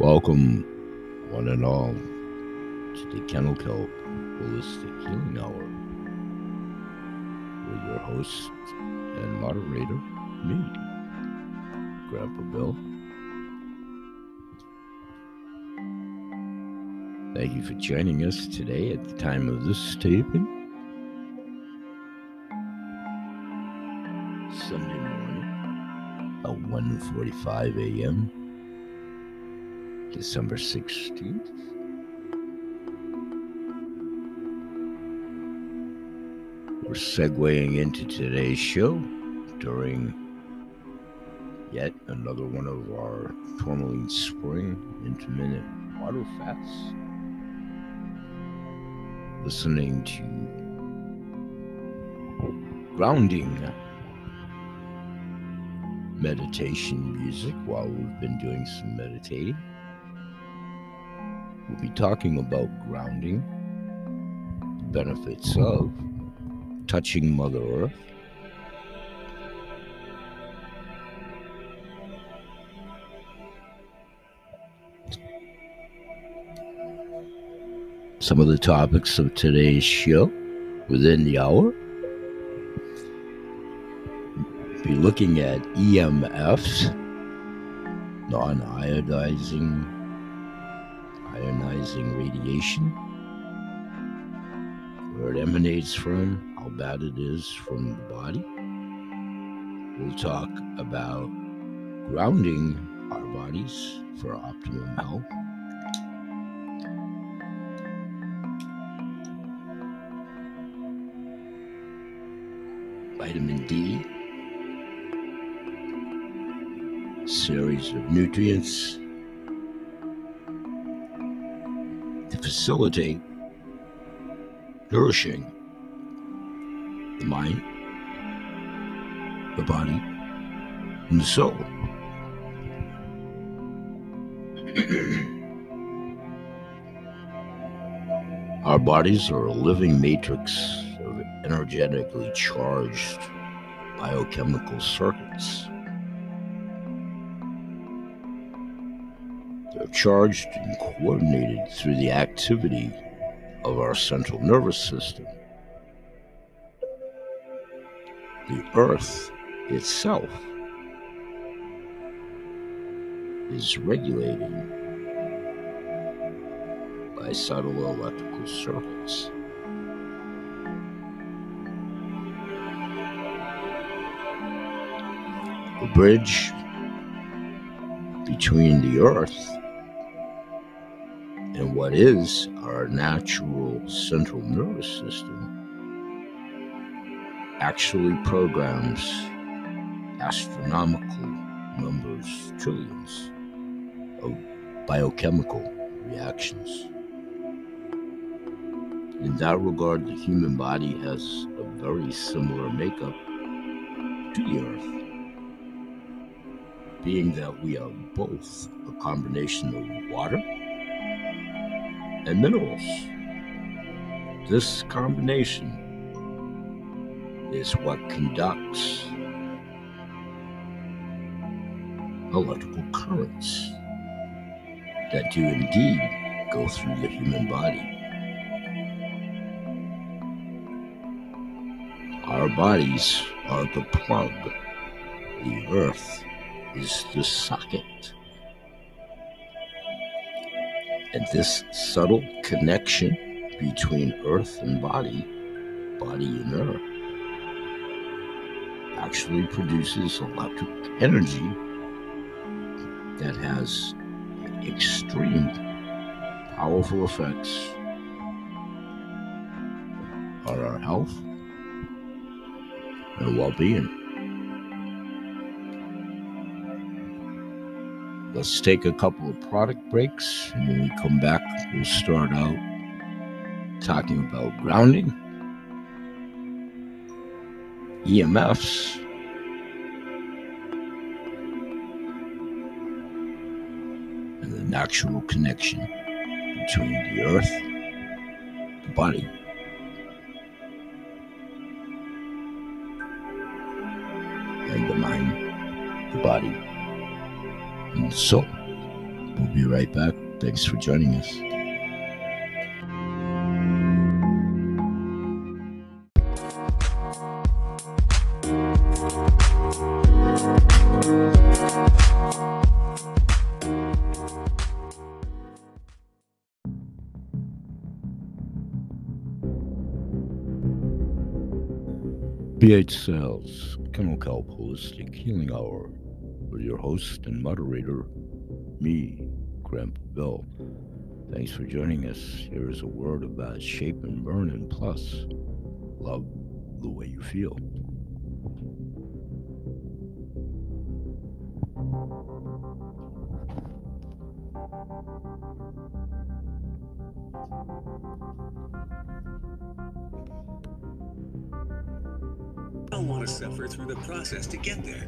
Welcome, one and all, to the Kennel Kelp Holistic Healing Hour with your host and moderator, me, Grandpa Bill. Thank you for joining us today at the time of this taping. Sunday morning at 1.45 a.m. December 16th. We're segueing into today's show during yet another one of our tourmaline spring intermittent water fasts. Listening to grounding meditation music while we've been doing some meditating. Be talking about grounding, benefits of touching Mother Earth. Some of the topics of today's show within the hour. Be looking at EMFs, non iodizing ionizing radiation, where it emanates from, how bad it is from the body. We'll talk about grounding our bodies for optimum health. Vitamin D, series of nutrients facilitate nourishing the mind, the body, and the soul. Our bodies are a living matrix of energetically charged biochemical circuits. Charged and coordinated through the activity of our central nervous system. The earth itself is regulated by subtle electrical circuits. The bridge between the earth what is our natural central nervous system actually programs astronomical numbers, trillions of biochemical reactions. In that regard, the human body has a very similar makeup to the earth being that we are both a combination of water and minerals. This combination is what conducts electrical currents that do indeed go through the human body. Our bodies are the plug, the earth is the socket. And this subtle connection between earth and body, body and earth, actually produces electric energy that has extreme powerful effects on our health and well being. Let's take a couple of product breaks, and when we come back, we'll start out talking about grounding, EMFs, and the natural connection between the earth, the body, soul. We'll be right back. Thanks for joining us. BH Kennel Kelp Holistic Healing Hour, with your host and moderator, me, Grandpa Bill. Thanks for joining us. Here is a word about Shape and Burn and Plus. Love the way you feel. Process to get there.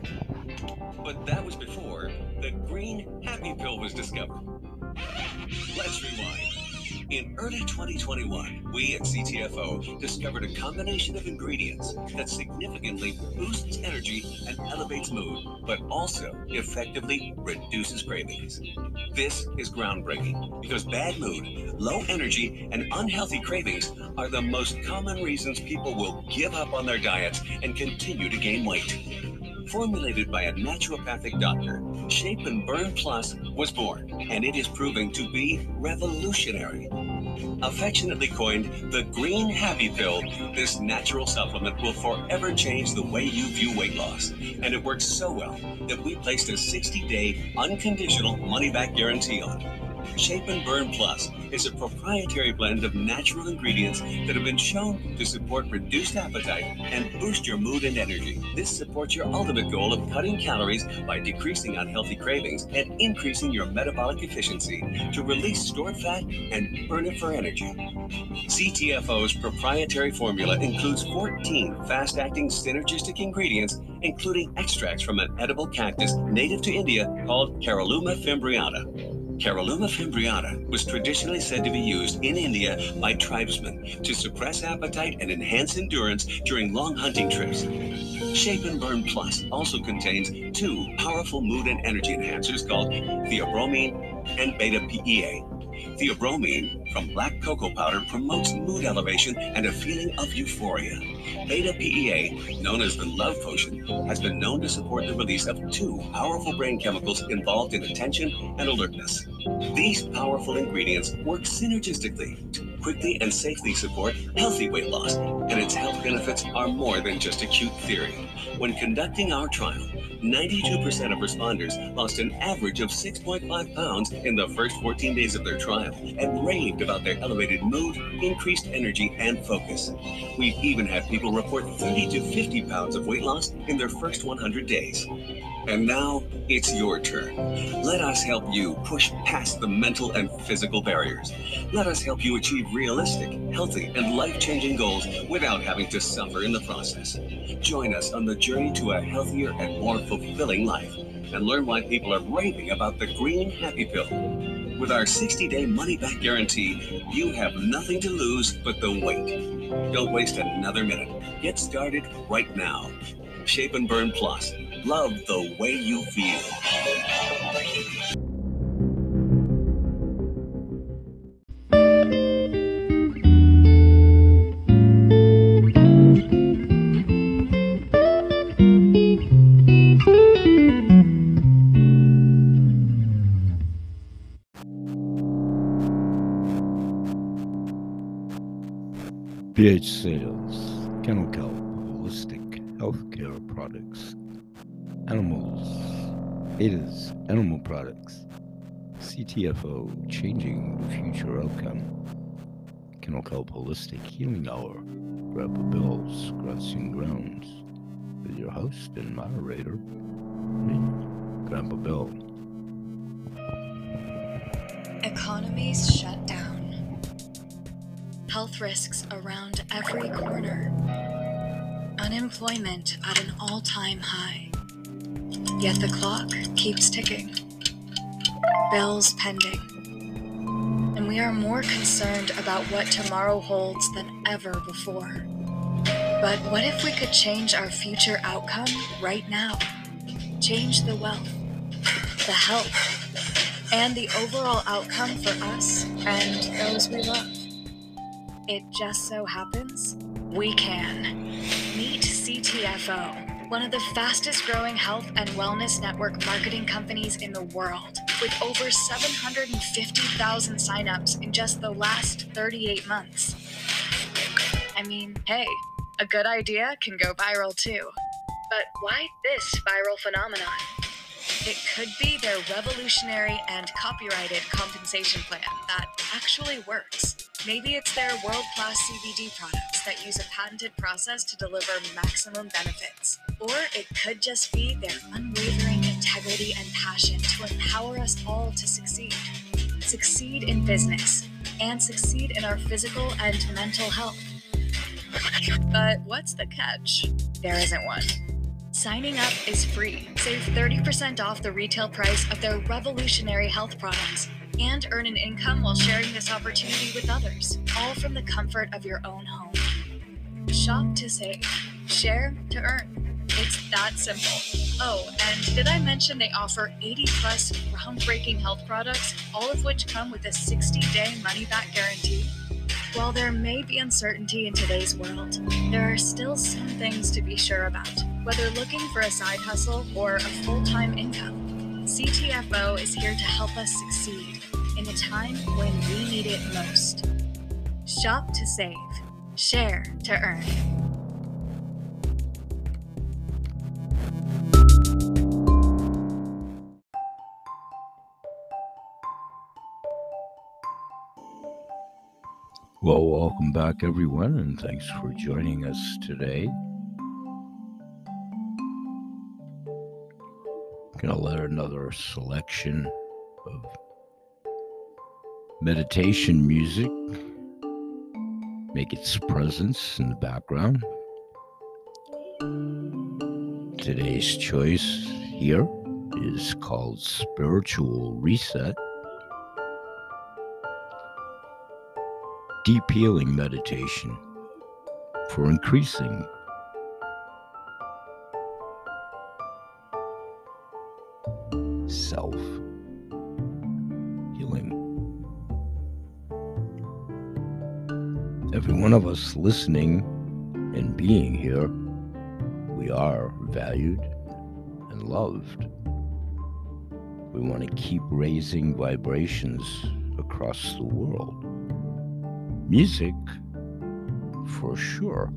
But that was before the green happy pill was discovered. Let's rewind. In early 2021, we at CTFO discovered a combination of ingredients that significantly boosts energy and elevates mood, but also effectively reduces cravings. This is groundbreaking because bad mood, low energy, and unhealthy cravings are the most common reasons people will give up on their diets and continue to gain weight. Formulated by a naturopathic doctor, Shape and Burn Plus was born, and it is proving to be revolutionary. Affectionately coined the Green Happy Pill, this natural supplement will forever change the way you view weight loss. And it works so well that we placed a 60 day unconditional money back guarantee on it. Shape and Burn Plus is a proprietary blend of natural ingredients that have been shown to support reduced appetite and boost your mood and energy. This supports your ultimate goal of cutting calories by decreasing unhealthy cravings and increasing your metabolic efficiency to release stored fat and burn it for energy. CTFO's proprietary formula includes 14 fast acting synergistic ingredients, including extracts from an edible cactus native to India called Caralluma fimbriata. Caralluma fimbriata was traditionally said to be used in India by tribesmen to suppress appetite and enhance endurance during long hunting trips. Shape and Burn Plus also contains two powerful mood and energy enhancers called theobromine and beta PEA. Theobromine from black cocoa powder promotes mood elevation and a feeling of euphoria. Beta PEA, known as the love potion, has been known to support the release of two powerful brain chemicals involved in attention and alertness. These powerful ingredients work synergistically to quickly and safely support healthy weight loss, and its health benefits are more than just a cute theory. When conducting our trial, 92% of responders lost an average of 6.5 pounds in the first 14 days of their trial and raved about their elevated mood, increased energy, and focus. We've even had people report 30 to 50 pounds of weight loss in their first 100 days. And now it's your turn. Let us help you push past the mental and physical barriers. Let us help you achieve realistic, healthy, and life changing goals without having to suffer in the process. Join us on the journey to a healthier and more fulfilling life and learn why people are raving about the Green Happy Pill. With our 60 day money back guarantee, you have nothing to lose but the wait. Don't waste another minute. Get started right now. Shape and Burn Plus. Love the way you feel. BH Products, CTFO, Changing the Future Outcome, Kennel Kelp Holistic Healing Hour, Grandpa Bill's Crossing Grounds, with your host and moderator, me, Grandpa Bill. Economies shut down. Health risks around every corner. Unemployment at an all time high. Yet the clock keeps ticking. Bills pending. And we are more concerned about what tomorrow holds than ever before. But what if we could change our future outcome right now? Change the wealth, the health, and the overall outcome for us and those we love. It just so happens we can. Meet CTFO, one of the fastest growing health and wellness network marketing companies in the world, with over 750,000 signups in just the last 38 months. I mean, hey, a good idea can go viral too. But why this viral phenomenon? It could be their revolutionary and copyrighted compensation plan that actually works. Maybe it's their world class CBD products that use a patented process to deliver maximum benefits. Or it could just be their unwavering integrity and passion to empower us all to succeed. Succeed in business and succeed in our physical and mental health. But what's the catch? There isn't one. Signing up is free. Save 30% off the retail price of their revolutionary health products and earn an income while sharing this opportunity with others, all from the comfort of your own home. Shop to save, share to earn. It's that simple. Oh, and did I mention they offer 80 plus groundbreaking health products, all of which come with a 60 day money back guarantee? While there may be uncertainty in today's world, there are still some things to be sure about. Whether looking for a side hustle or a full time income, CTFO is here to help us succeed in a time when we need it most. Shop to save, share to earn. Well, welcome back, everyone, and thanks for joining us today. I'm Gonna let another selection of meditation music make its presence in the background. Today's choice here is called Spiritual Reset. deep healing meditation for increasing one of us listening and being here, we are valued and loved. We want to keep raising vibrations across the world music for sure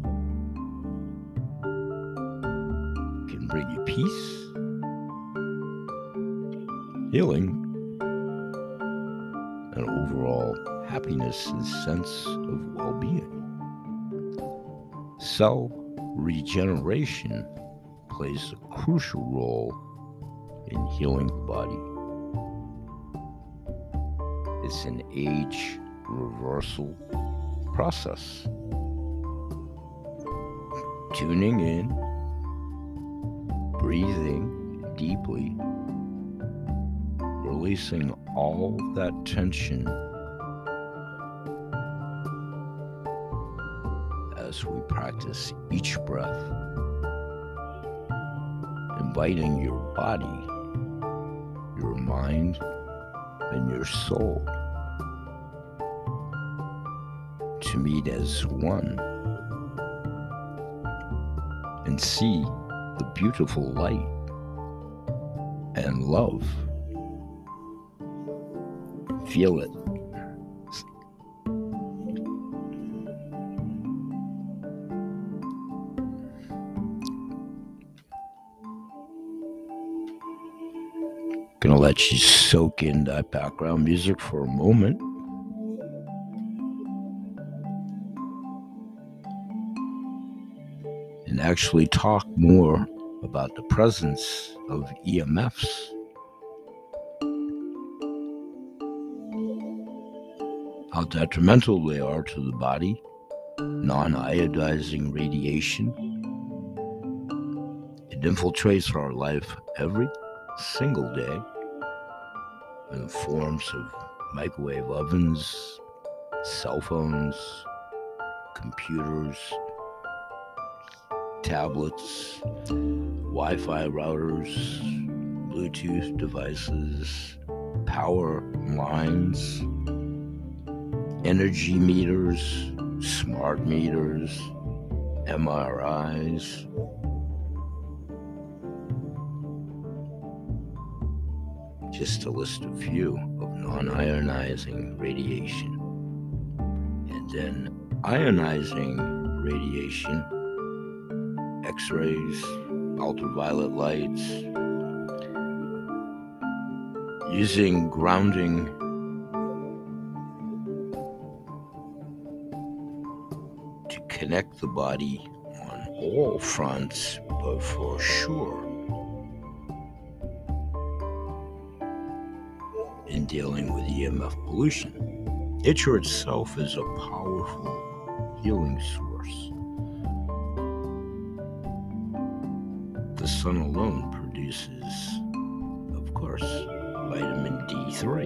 can bring you peace, healing, and overall happiness and sense of well being. Cell regeneration plays a crucial role in healing the body. It's an age reversal process. Tuning in, breathing deeply, releasing all that tension as we practice each breath, inviting your body, your mind, and your soul to meet as one and see the beautiful light and love. Feel it. Let you soak in that background music for a moment. and actually talk more about the presence of EMFs. How detrimental they are to the body, non iodizing radiation. It infiltrates our life every single day in the forms of microwave ovens, cell phones, computers tablets, Wi Fi routers, Bluetooth devices, power lines, energy meters, smart meters, MRIs. Just to list a few of non ionizing radiation. And then ionizing radiation, X rays, ultraviolet lights, using grounding to connect the body on all fronts, but for sure in dealing with EMF pollution. Nature itself is a powerful healing source. The sun alone produces, of course, vitamin D3.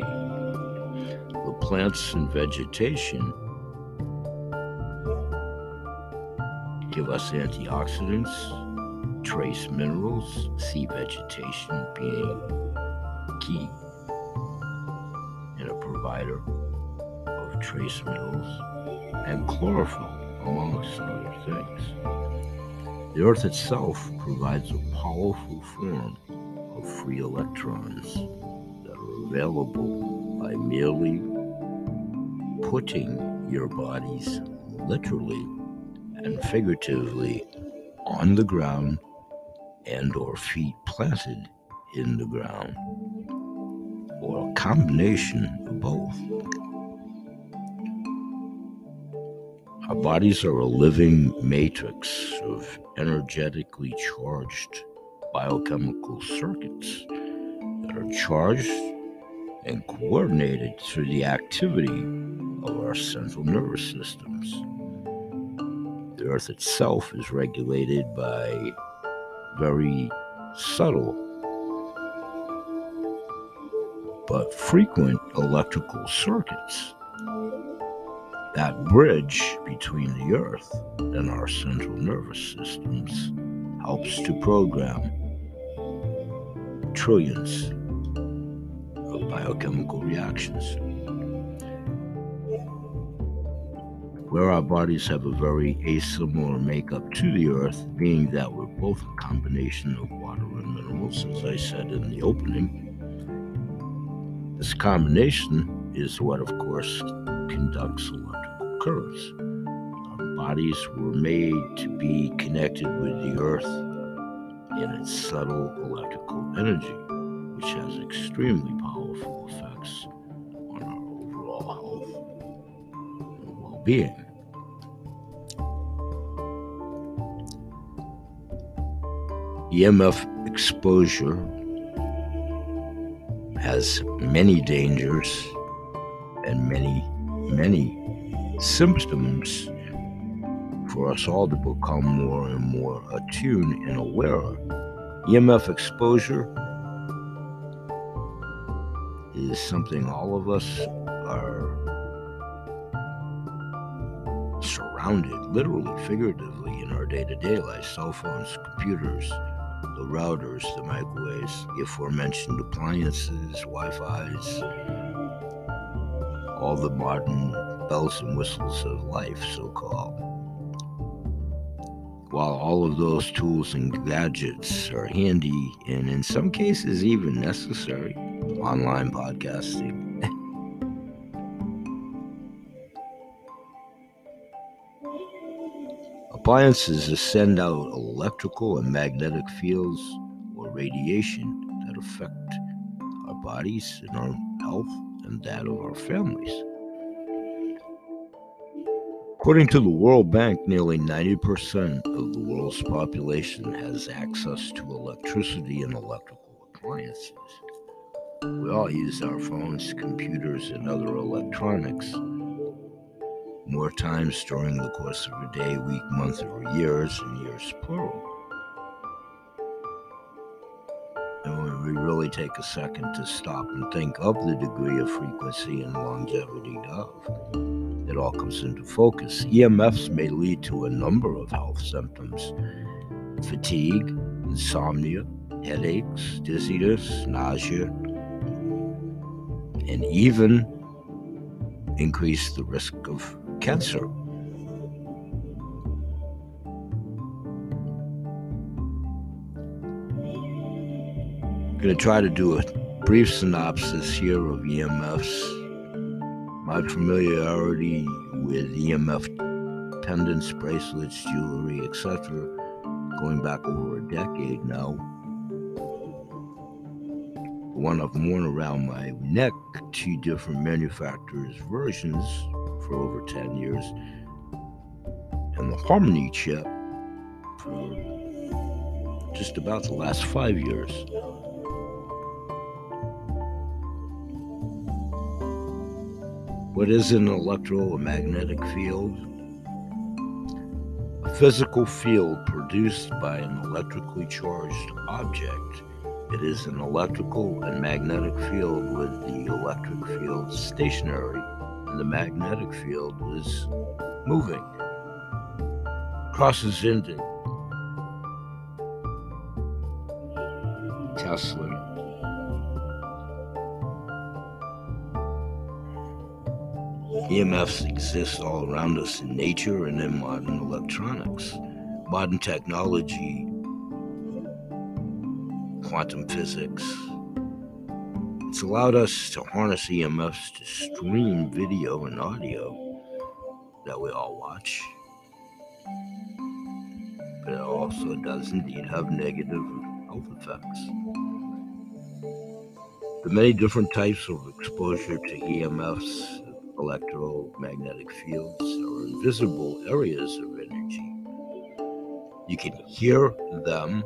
The plants and vegetation give us antioxidants, trace minerals, sea vegetation being key of trace minerals, and chlorophyll, amongst other things. The Earth itself provides a powerful form of free electrons that are available by merely putting your bodies literally and figuratively on the ground and or feet planted in the ground or a combination of both our bodies are a living matrix of energetically charged biochemical circuits that are charged and coordinated through the activity of our central nervous systems. The earth itself is regulated by very subtle but frequent electrical circuits that bridge between the earth and our central nervous systems helps to program trillions of biochemical reactions. Where our bodies have a very asimilar makeup to the earth, being that we're both a combination of water and minerals, as I said in the opening. This combination is what, of course, conducts electrical currents. Our bodies were made to be connected with the earth in its subtle electrical energy, which has extremely powerful effects on our overall health and well being. EMF exposure has many dangers and many, many symptoms for us all to become more and more attuned and aware of. EMF exposure is something all of us are surrounded, literally, figuratively, in our day to day life cell phones, computers, the routers, the microwaves, the aforementioned appliances, Wi Fi's, all the modern bells and whistles of life, so called. While all of those tools and gadgets are handy and in some cases even necessary, online podcasting. Appliances send out electrical and magnetic fields or radiation that affect our bodies and our health and that of our families. According to the World Bank, nearly 90% of the world's population has access to electricity and electrical appliances. We all use our phones, computers, and other electronics more times during the course of a day, week, month, or years, and years plural. And when we really take a second to stop and think of the degree of frequency and longevity of, it all comes into focus. EMFs may lead to a number of health symptoms fatigue, insomnia, headaches, dizziness, nausea, and even increase the risk of cancer. I'm going to try to do a brief synopsis here of EMFs. My familiarity with EMF pendants, bracelets, jewelry, etc., going back over a decade now. One I've worn around my neck, two different manufacturers' versions for over 10 years, and the Harmony chip for just about the last five years. What is an electromagnetic field? A physical field produced by an electrically charged object. It is an electrical and magnetic field with the electric field stationary the magnetic field is moving. Crosses into Tesla EMFs exist all around us in nature and in modern electronics. Modern technology, quantum physics, it's allowed us to harness EMFs to stream video and audio that we all watch. But it also does indeed have negative health effects. The many different types of exposure to EMFs electromagnetic fields are invisible areas of energy. You can hear them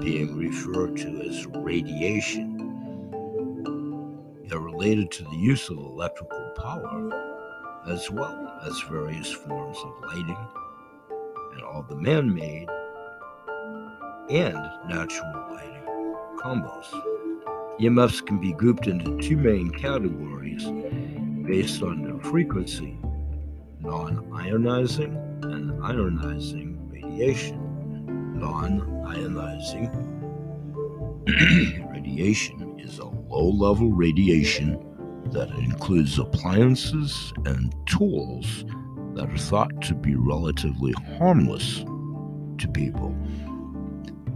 being referred to as radiation. They're related to the use of electrical power as well as various forms of lighting and all the man made and natural lighting combos. EMFs can be grouped into two main categories based on their frequency non ionizing and ionizing radiation. Non ionizing radiation is a low level radiation that includes appliances and tools that are thought to be relatively harmless to people.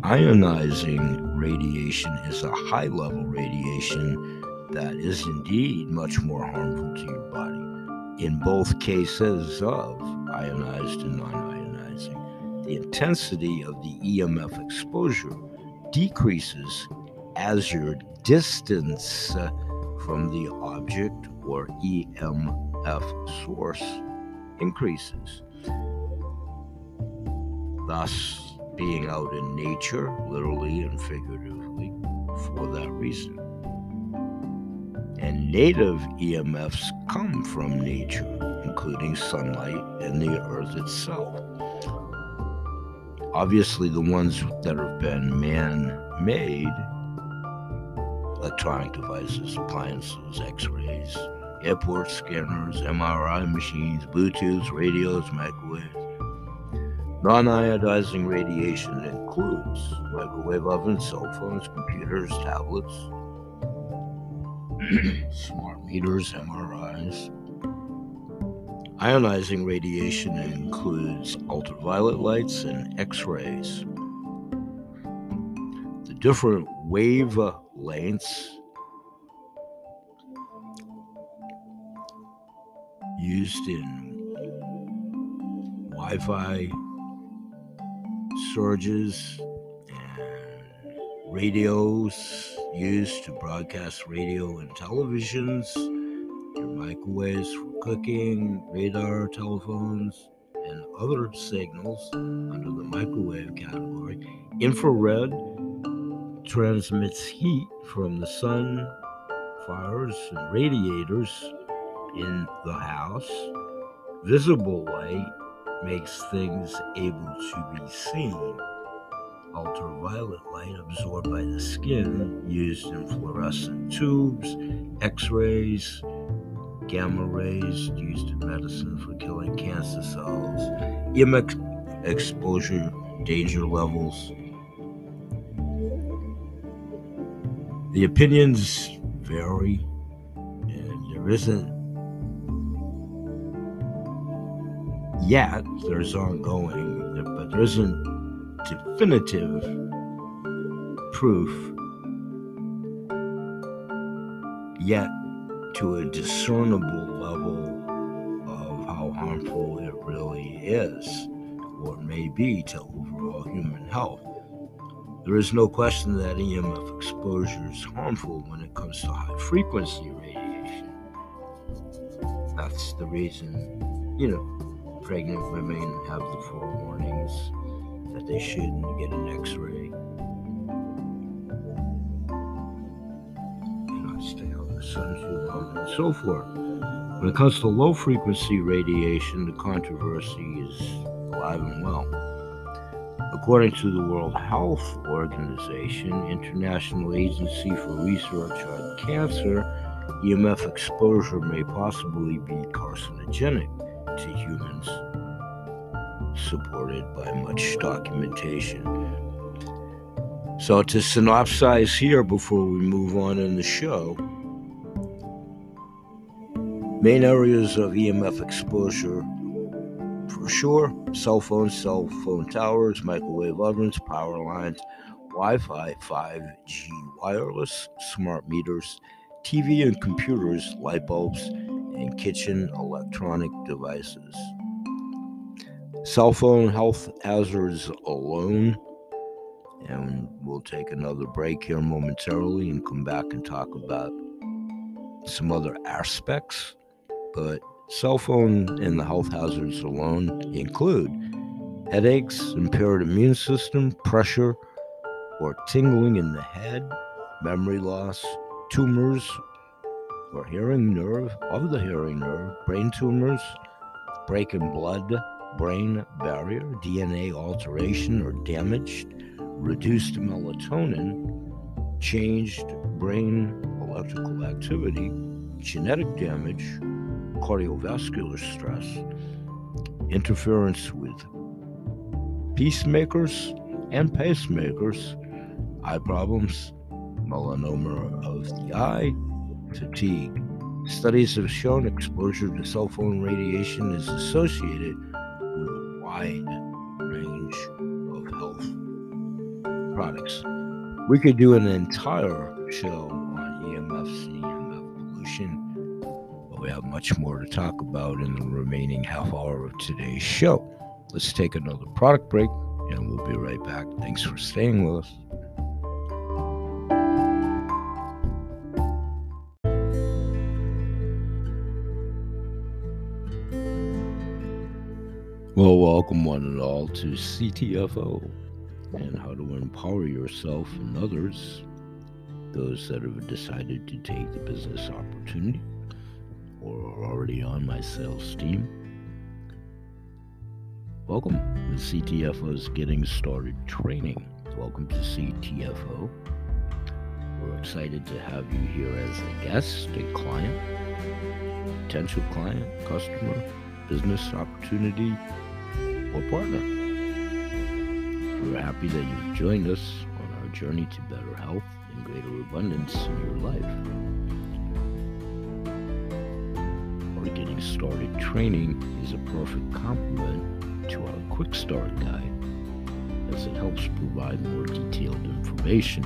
Ionizing radiation is a high level radiation that is indeed much more harmful to your body. In both cases of ionized and non ionizing, the intensity of the EMF exposure decreases as your distance uh, from the object or EMF source increases. Thus, being out in nature, literally and figuratively, for that reason and native EMFs come from nature, including sunlight and the earth itself. Obviously, the ones that have been man made electronic devices, appliances, x rays, airport scanners, MRI machines, Bluetooth, radios, microwaves. Non ionizing radiation includes microwave ovens, cell phones, computers, tablets, smart meters, MRIs. Ionizing radiation includes ultraviolet lights and X rays. The different wavelengths used in Wi Fi surges and radios used to broadcast radio and televisions, your microwaves for cooking, radar, telephones, and other signals under the microwave category. Infrared transmits heat from the sun, fires, and radiators in the house. Visible light makes things able to be seen ultraviolet light absorbed by the skin used in fluorescent tubes, x rays, gamma rays used in medicine for killing cancer cells, EMF exposure danger levels. The opinions vary and there isn't yet, there's ongoing, but there isn't definitive proof yet to a discernible level of how harmful it really is or may be to overall human health. There is no question that EMF exposure is harmful when it comes to high frequency radiation. That's the reason, you know, pregnant women have the forewarnings that they shouldn't get an x ray. Cannot stay out in the sun too long, and so forth. When it comes to low frequency radiation, the controversy is alive and well. According to the World Health Organization, International Agency for Research on Cancer, EMF exposure may possibly be carcinogenic to humans, supported by much documentation. So, to synopsize here before we move on in the show, main areas of EMF exposure for sure cell phones, cell phone towers, microwave ovens, power lines, Wi Fi, 5G wireless, smart meters, TV and computers, light bulbs, and kitchen electronic devices. Cell phone health hazards alone. And we'll take another break here momentarily and come back and talk about some other aspects. But Cell phone and the health hazards alone include headaches, impaired immune system, pressure or tingling in the head, memory loss, tumors or hearing nerve of the hearing nerve, brain tumors, break in blood brain barrier, DNA alteration or damaged, reduced melatonin, changed brain electrical activity, genetic damage, cardiovascular stress, interference with peacemakers and pacemakers, eye problems, melanoma of the eye, fatigue. Studies have shown exposure to cell phone radiation is associated with a wide range of health products. We could do an entire show on EMFs and EMF pollution we have much more to talk about in the remaining half hour of today's show. Let's take another product break and we'll be right back. Thanks for staying with us. Well, welcome one and all to CTFO and how to empower yourself and others, those that have decided to take the business opportunity or already on my sales team, welcome to CTFO's Getting Started Training. Welcome to CTFO. We're excited to have you here as a guest, a client, potential client, customer, business opportunity, or partner. We're happy that you've joined us on our journey to better health and greater abundance in your life. Getting Started training is a perfect complement to our Quick Start Guide as it helps provide more detailed information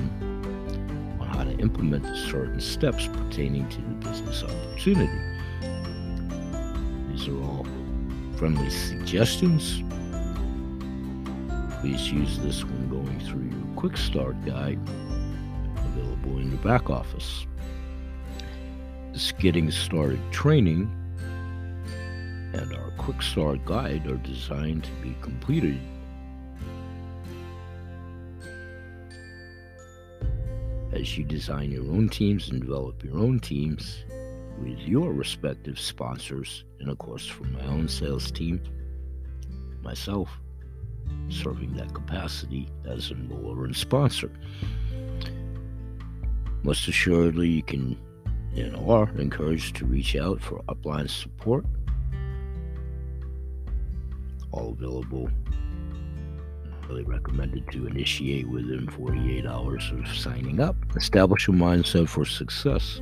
on how to implement certain steps pertaining to the business opportunity. These are all friendly suggestions. Please use this when going through your Quick Start Guide available in your back office. This Getting Started training and our quick start guide are designed to be completed. As you design your own teams and develop your own teams with your respective sponsors and of course from my own sales team myself serving that capacity as a enroller and sponsor. Most assuredly you can and are encouraged to reach out for upline support all available. Really recommended to initiate within 48 hours of signing up. Establish a mindset for success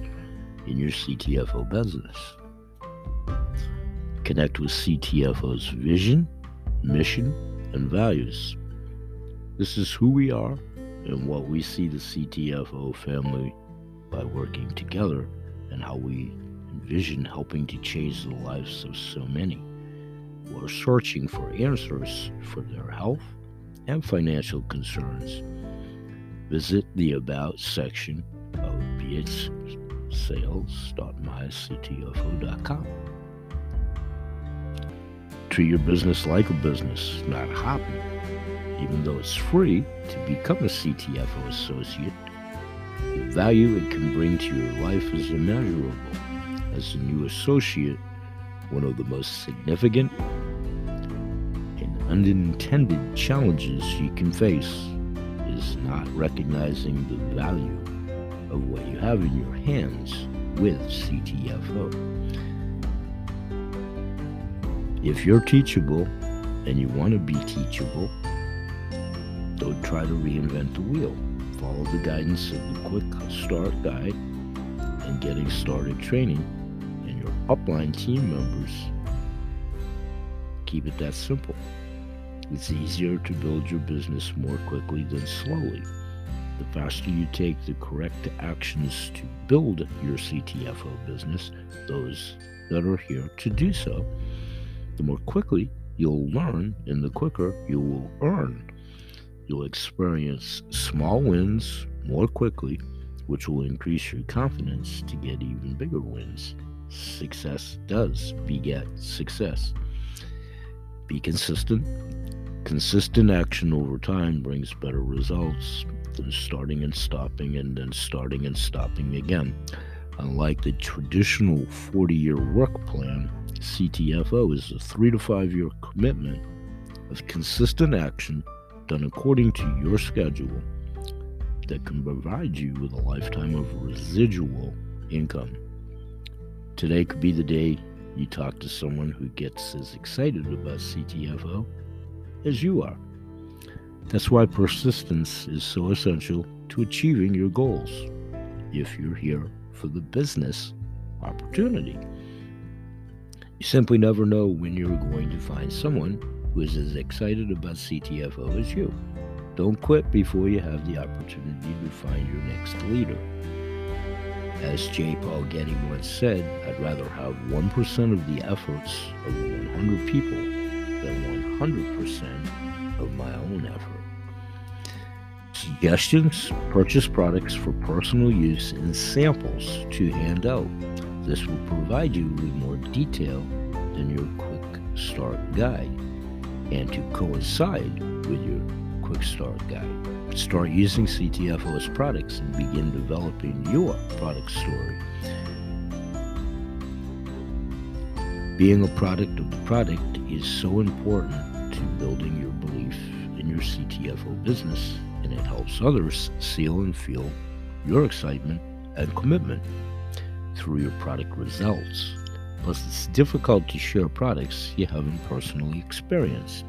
in your CTFO business. Connect with CTFO's vision, mission, and values. This is who we are and what we see the CTFO family by working together and how we envision helping to change the lives of so many who are searching for answers for their health and financial concerns. Visit the About section of bhsales.myctfo.com. Treat your business like a business, not a hobby. Even though it's free to become a CTFO associate, the value it can bring to your life is immeasurable. As a new associate, one of the most significant and unintended challenges you can face is not recognizing the value of what you have in your hands with CTFO. If you're teachable and you want to be teachable, don't try to reinvent the wheel. Follow the guidance of the Quick Start Guide and Getting Started training, upline team members keep it that simple. It's easier to build your business more quickly than slowly. The faster you take the correct actions to build your CTFO business, those that are here to do so, the more quickly you'll learn and the quicker you will earn. You'll experience small wins more quickly, which will increase your confidence to get even bigger wins. Success does beget success. Be consistent. Consistent action over time brings better results than starting and stopping and then starting and stopping again. Unlike the traditional 40 year work plan, CTFO is a three to five year commitment of consistent action done according to your schedule that can provide you with a lifetime of residual income. Today could be the day you talk to someone who gets as excited about CTFO as you are. That's why persistence is so essential to achieving your goals if you're here for the business opportunity. You simply never know when you're going to find someone who is as excited about CTFO as you. Don't quit before you have the opportunity to find your next leader. As J. Paul Getty once said, I'd rather have 1% of the efforts of 100 people than 100% of my own effort. Suggestions purchase products for personal use and samples to hand out. This will provide you with more detail than your quick start guide and to coincide with your quick start guide. Start using CTFO's products and begin developing your product story. Being a product of the product is so important to building your belief in your CTFO business, and it helps others seal and feel your excitement and commitment through your product results. Plus, it's difficult to share products you haven't personally experienced.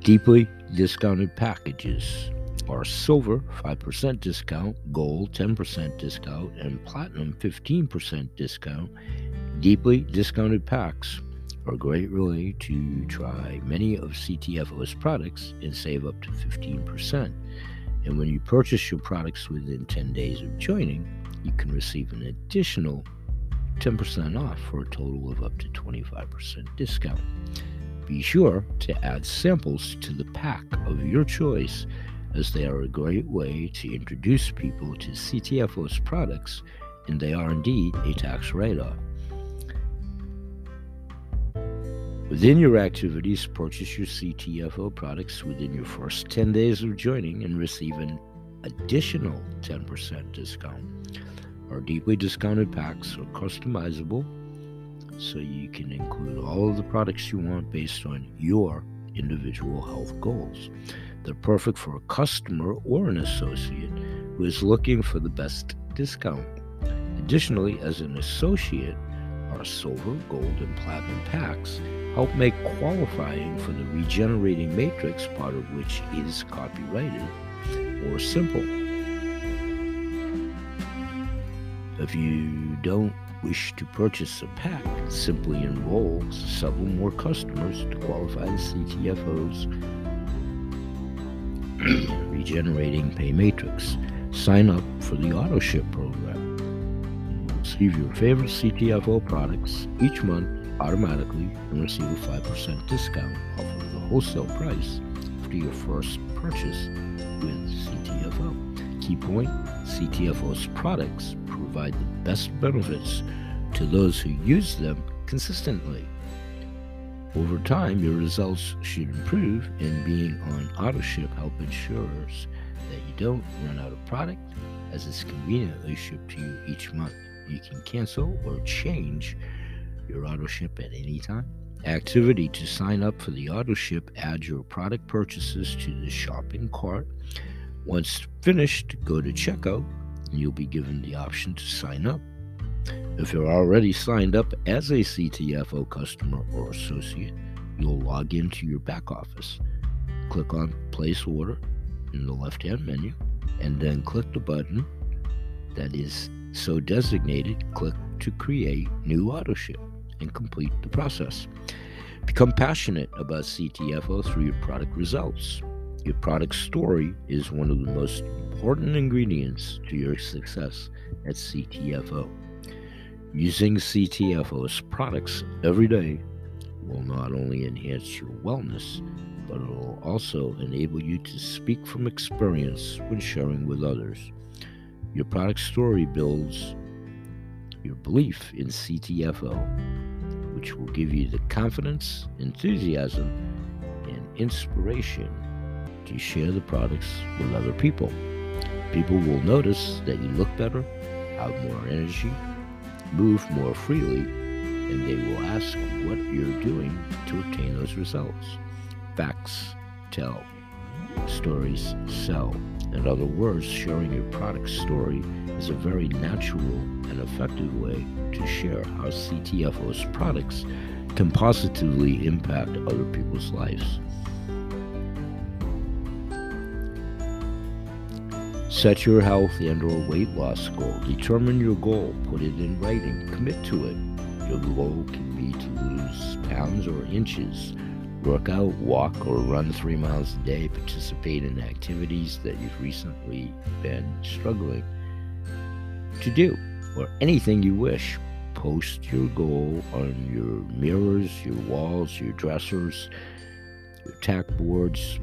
Deeply discounted packages are silver 5% discount, gold 10% discount, and platinum 15% discount. Deeply discounted packs are a great way to try many of CTFO's products and save up to 15%. And when you purchase your products within 10 days of joining, you can receive an additional 10% off for a total of up to 25% discount. Be sure to add samples to the pack of your choice as they are a great way to introduce people to CTFO's products and they are indeed a tax write-off. Within your activities, purchase your CTFO products within your first 10 days of joining and receive an additional 10% discount. Our deeply discounted packs are customizable so you can include all of the products you want based on your individual health goals. They're perfect for a customer or an associate who is looking for the best discount. Additionally, as an associate, our silver, gold, and platinum packs help make qualifying for the regenerating matrix, part of which is copyrighted, more simple. If you don't wish to purchase a pack, simply enroll several more customers to qualify the CTFO's regenerating pay matrix. Sign up for the auto ship program. Receive your favorite CTFO products each month automatically and receive a 5% discount off of the wholesale price after your first purchase with CTFO. Key point CTFO's products provide the best benefits to those who use them consistently. Over time, your results should improve, and being on AutoShip help ensures that you don't run out of product as it's conveniently shipped to you each month. You can cancel or change your AutoShip at any time. Activity to sign up for the AutoShip, add your product purchases to the shopping cart. Once finished, go to checkout and you'll be given the option to sign up. If you're already signed up as a CTFO customer or associate, you'll log into your back office. Click on Place Order in the left hand menu and then click the button that is so designated. Click to create new AutoShip and complete the process. Become passionate about CTFO through your product results. Your product story is one of the most important ingredients to your success at CTFO. Using CTFO's products every day will not only enhance your wellness, but it will also enable you to speak from experience when sharing with others. Your product story builds your belief in CTFO, which will give you the confidence, enthusiasm, and inspiration to share the products with other people. People will notice that you look better, have more energy, move more freely, and they will ask what you're doing to obtain those results. Facts tell, stories sell. In other words, sharing your product story is a very natural and effective way to share how CTFO's products can positively impact other people's lives. Set your health and or weight loss goal. Determine your goal. Put it in writing. Commit to it. Your goal can be to lose pounds or inches work out, walk, or run three miles a day, participate in activities that you've recently been struggling to do, or anything you wish. Post your goal on your mirrors, your walls, your dressers, your tack boards,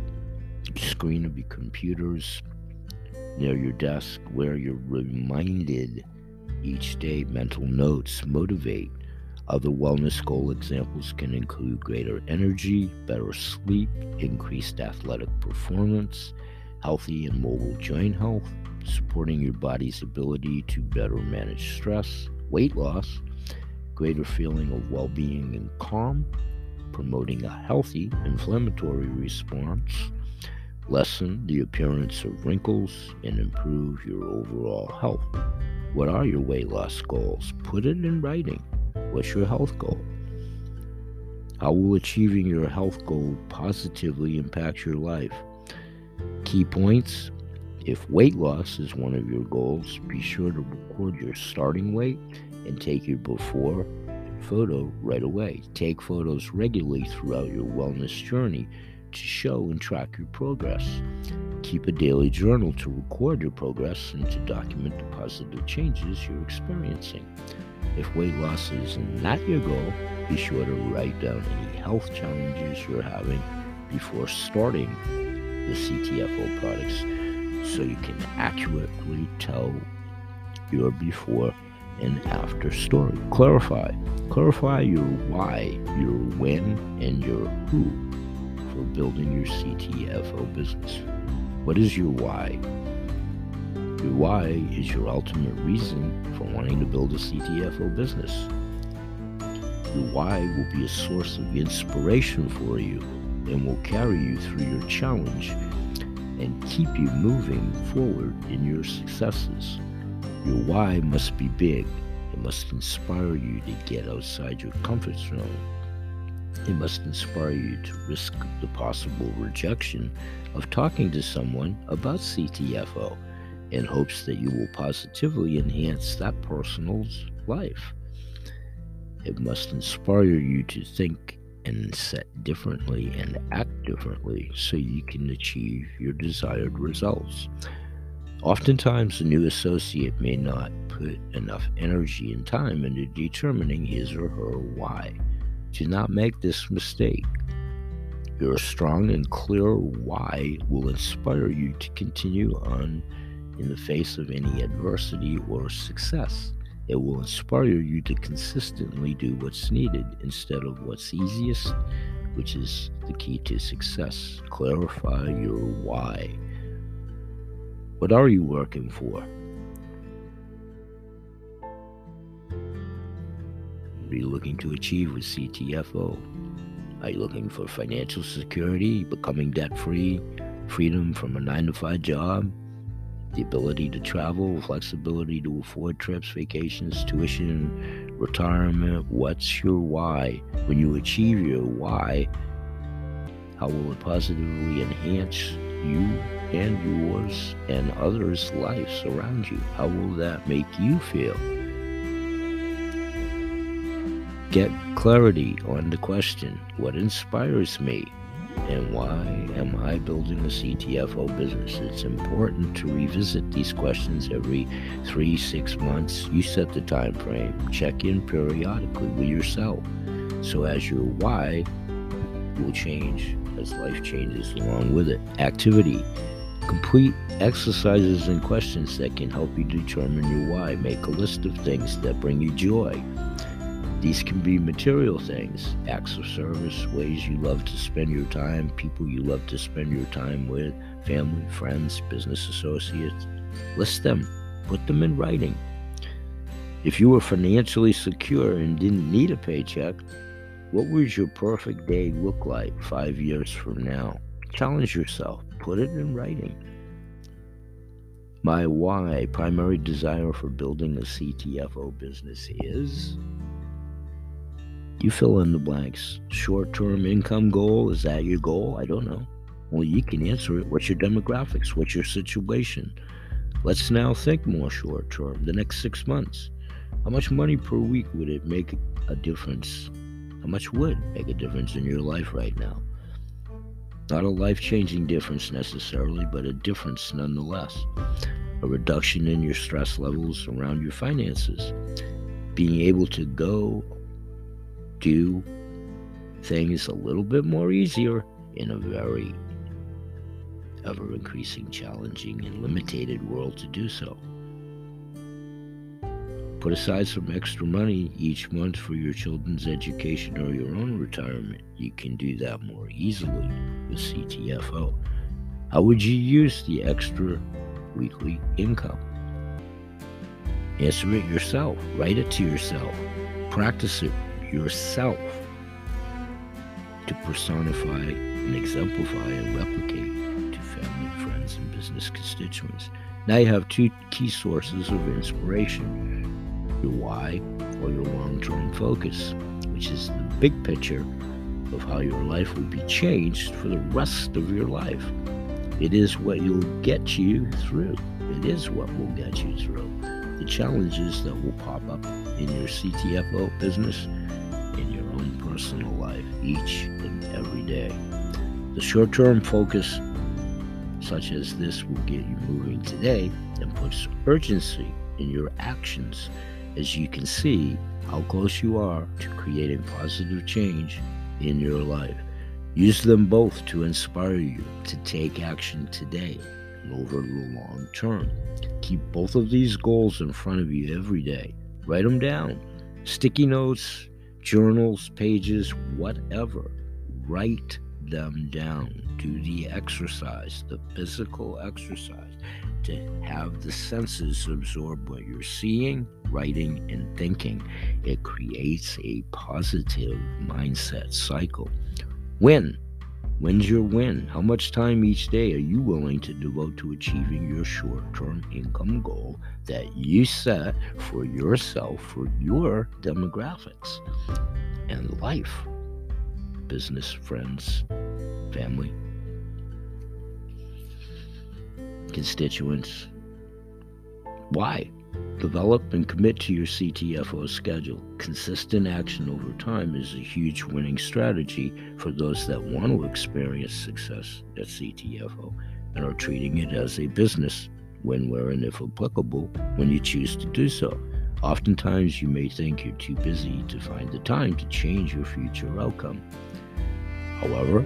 screen of your computers, near your desk, where you're reminded each day. Mental notes motivate other wellness goal examples can include greater energy, better sleep, increased athletic performance, healthy and mobile joint health, supporting your body's ability to better manage stress, weight loss, greater feeling of well being and calm, promoting a healthy inflammatory response, lessen the appearance of wrinkles, and improve your overall health. What are your weight loss goals? Put it in writing. What's your health goal? How will achieving your health goal positively impact your life? Key points if weight loss is one of your goals, be sure to record your starting weight and take your before photo right away. Take photos regularly throughout your wellness journey to show and track your progress. Keep a daily journal to record your progress and to document the positive changes you're experiencing. If weight loss is not your goal, be sure to write down any health challenges you're having before starting the CTFO products so you can accurately tell your before and after story. Clarify. Clarify your why, your when, and your who for building your CTFO business. What is your why? Your why is your ultimate reason for wanting to build a CTFO business. Your why will be a source of inspiration for you and will carry you through your challenge and keep you moving forward in your successes. Your why must be big. It must inspire you to get outside your comfort zone. It must inspire you to risk the possible rejection of talking to someone about CTFO in hopes that you will positively enhance that person's life. It must inspire you to think and set differently and act differently so you can achieve your desired results. Oftentimes, a new associate may not put enough energy and time into determining his or her why. Do not make this mistake. Your strong and clear why will inspire you to continue on in the face of any adversity or success. It will inspire you to consistently do what's needed instead of what's easiest, which is the key to success. Clarify your why. What are you working for? You looking to achieve with CTFO? Are you looking for financial security, becoming debt free, freedom from a 9 to 5 job, the ability to travel, flexibility to afford trips, vacations, tuition, retirement? What's your why? When you achieve your why, how will it positively enhance you and yours and others' lives around you? How will that make you feel? Get clarity on the question what inspires me and why am I building a CTFO business? It's important to revisit these questions every three, six months. You set the time frame. Check in periodically with yourself. So as your why will change as life changes along with it. Activity. Complete exercises and questions that can help you determine your why. Make a list of things that bring you joy. These can be material things, acts of service, ways you love to spend your time, people you love to spend your time with, family, friends, business associates. List them, put them in writing. If you were financially secure and didn't need a paycheck, what would your perfect day look like five years from now? Challenge yourself, put it in writing. My why, primary desire for building a CTFO business is. You fill in the blanks. Short term income goal, is that your goal? I don't know. Well, you can answer it. What's your demographics? What's your situation? Let's now think more short term, the next six months. How much money per week would it make a difference how much would make a difference in your life right now? Not a life changing difference necessarily, but a difference nonetheless. A reduction in your stress levels around your finances. Being able to go do things a little bit more easier in a very ever increasing, challenging, and limited world to do so. Put aside some extra money each month for your children's education or your own retirement. You can do that more easily with CTFO. How would you use the extra weekly income? Answer it yourself. Write it to yourself. Practice it yourself to personify and exemplify and replicate to family, friends, and business constituents. Now you have two key sources of inspiration your why or your long term focus, which is the big picture of how your life will be changed for the rest of your life. It is what will get you through. It is what will get you through. The challenges that will pop up in your CTFO business, in your own personal life, each and every day. The short term focus, such as this, will get you moving today and puts urgency in your actions as you can see how close you are to creating positive change in your life. Use them both to inspire you to take action today and over the long term. Keep both of these goals in front of you every day. Write them down. Sticky notes, journals, pages, whatever. Write them down. Do the exercise, the physical exercise to have the senses absorb what you're seeing, writing, and thinking. It creates a positive mindset cycle. Win. When's your win? How much time each day are you willing to devote to achieving your short term income goal that you set for yourself, for your demographics and life? Business, friends, family, constituents, Why? Develop and commit to your CTFO schedule. Consistent action over time is a huge winning strategy for those that want to experience success at CTFO and are treating it as a business when, where, and if applicable, when you choose to do so. Oftentimes, you may think you're too busy to find the time to change your future outcome. However,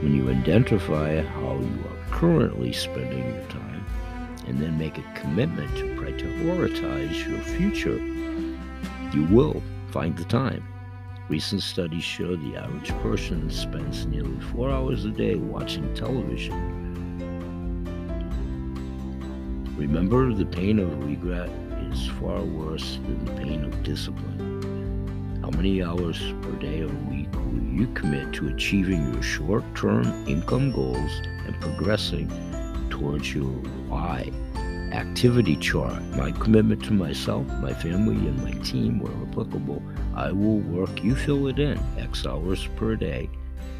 when you identify how you are currently spending your time, and then make a commitment to prioritize your future, you will find the time. Recent studies show the average person spends nearly four hours a day watching television. Remember, the pain of regret is far worse than the pain of discipline. How many hours per day or week will you commit to achieving your short term income goals and progressing towards your why activity chart, my commitment to myself, my family, and my team where applicable. I will work, you fill it in, X hours per day,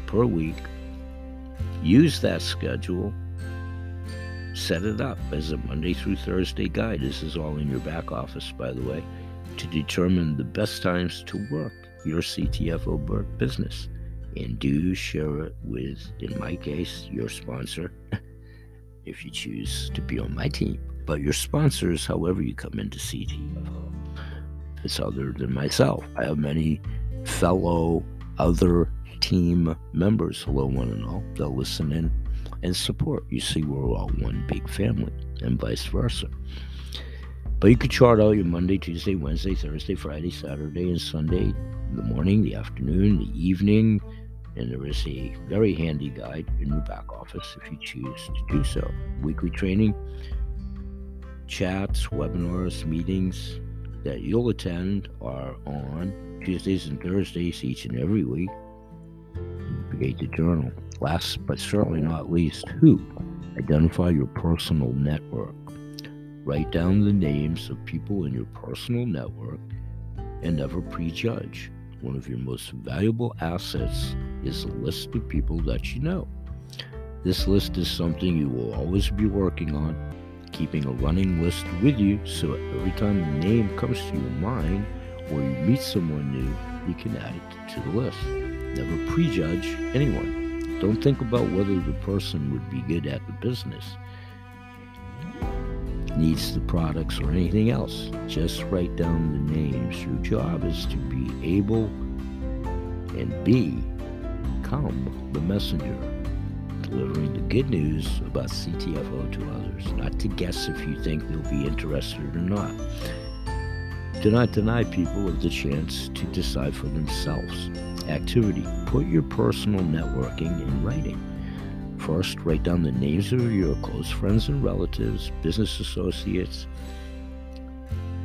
per week. Use that schedule. Set it up as a Monday through Thursday guide. This is all in your back office, by the way, to determine the best times to work your CTFO business. And do share it with, in my case, your sponsor, if you choose to be on my team but your sponsors, however you come into CTFO, uh, it's other than myself. I have many fellow other team members, hello one and all, they'll listen in and support. You see, we're all one big family, and vice versa. But you could chart out your Monday, Tuesday, Wednesday, Thursday, Friday, Saturday, and Sunday, the morning, the afternoon, the evening, and there is a very handy guide in your back office if you choose to do so. Weekly training chats, webinars, meetings that you'll attend are on Tuesdays and Thursdays each and every week. Create the journal. Last but certainly not least, who? Identify your personal network. Write down the names of people in your personal network and never prejudge. One of your most valuable assets is a list of people that you know. This list is something you will always be working on keeping a running list with you so every time a name comes to your mind or you meet someone new, you can add it to the list. Never prejudge anyone. Don't think about whether the person would be good at the business, needs the products, or anything else. Just write down the names. Your job is to be able and be become the messenger delivering the good news about CTFO to others, not to guess if you think they'll be interested or not. Do not deny people of the chance to decide for themselves. Activity. Put your personal networking in writing. First, write down the names of your close friends and relatives, business associates,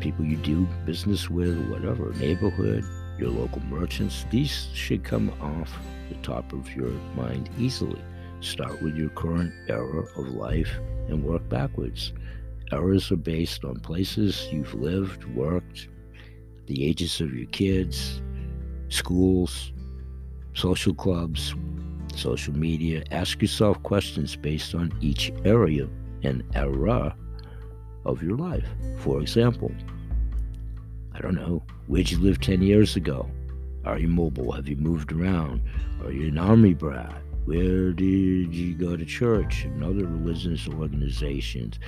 people you do business with, whatever, neighborhood, your local merchants. These should come off the top of your mind easily. Start with your current era of life and work backwards. Eras are based on places you've lived, worked, the ages of your kids, schools, social clubs, social media. Ask yourself questions based on each area and era of your life. For example, I don't know, where'd you live 10 years ago? Are you mobile? Have you moved around? Are you an army brat? Where did you go to church and other religious organizations?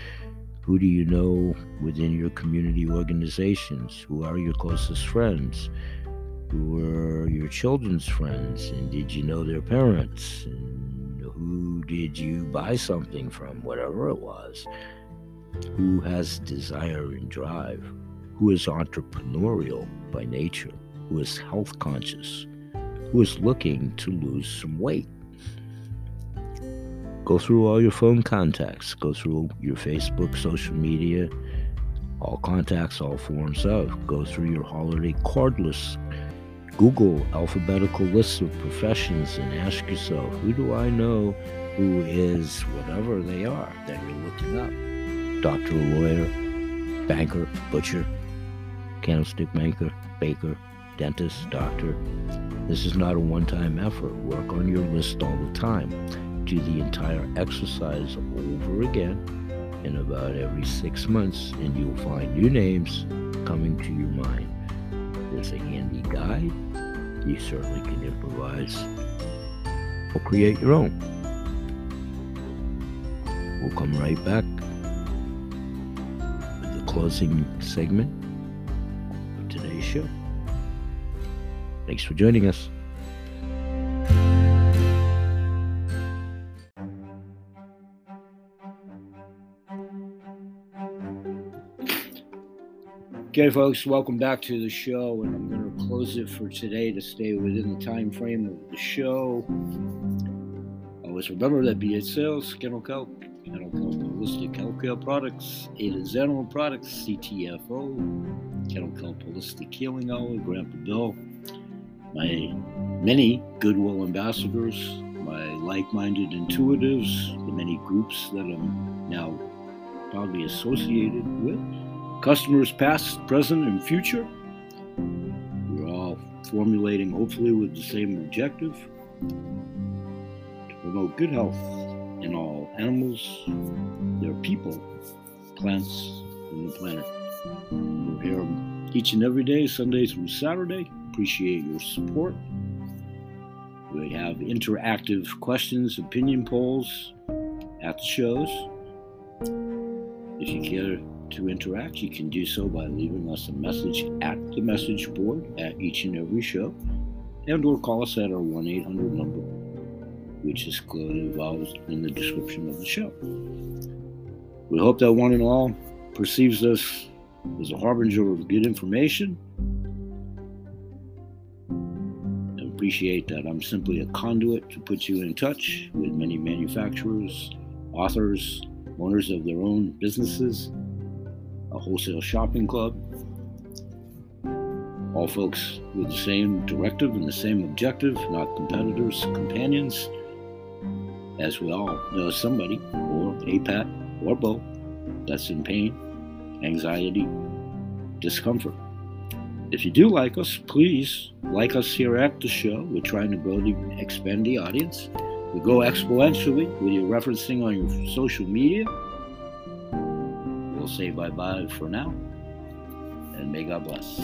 Who do you know within your community organizations? Who are your closest friends? Who were your children's friends? And did you know their parents? And who did you buy something from? Whatever it was. Who has desire and drive? Who is entrepreneurial by nature? Who is health conscious? Who is looking to lose some weight? Go through all your phone contacts, go through your Facebook, social media, all contacts, all forms of. Go through your holiday card list. Google alphabetical lists of professions and ask yourself, who do I know who is whatever they are that you're looking up? Doctor, lawyer, banker, butcher, candlestick maker, baker, dentist, doctor. This is not a one time effort. Work on your list all the time do the entire exercise over again in about every six months, and you'll find new names coming to your mind. There's a handy guide. You certainly can improvise or create your own. We'll come right back with the closing segment of today's show. Thanks for joining us. Okay, folks, welcome back to the show, and I'm going to close it for today to stay within the time frame of the show. Always remember that sales, Kennel Kelp, Kennel Kelp Holistic Healthcare Products, Ada Zeno Products, CTFO, Kennel Kelp Holistic Healing Hour, Grandpa Bill, my many Goodwill ambassadors, my like minded intuitives, the many groups that I'm now proudly associated with customers past, present, and future. We're all formulating, hopefully, with the same objective to promote good health in all animals, their people, plants, and the planet. We're here each and every day, Sunday through Saturday. Appreciate your support. We have interactive questions, opinion polls at the shows. If you care to interact, you can do so by leaving us a message at the message board at each and every show, and or call us at our 1-800 number, which is clearly involved in the description of the show. We hope that one and all perceives us as a harbinger of good information. And appreciate that I'm simply a conduit to put you in touch with many manufacturers, authors, owners of their own businesses, a wholesale shopping club. All folks with the same directive and the same objective, not competitors, companions, as we all know somebody, or a pet, or both, that's in pain, anxiety, discomfort. If you do like us, please like us here at the show. We're trying to grow the expand the audience. We go exponentially with your referencing on your social media say bye bye for now, and may God bless.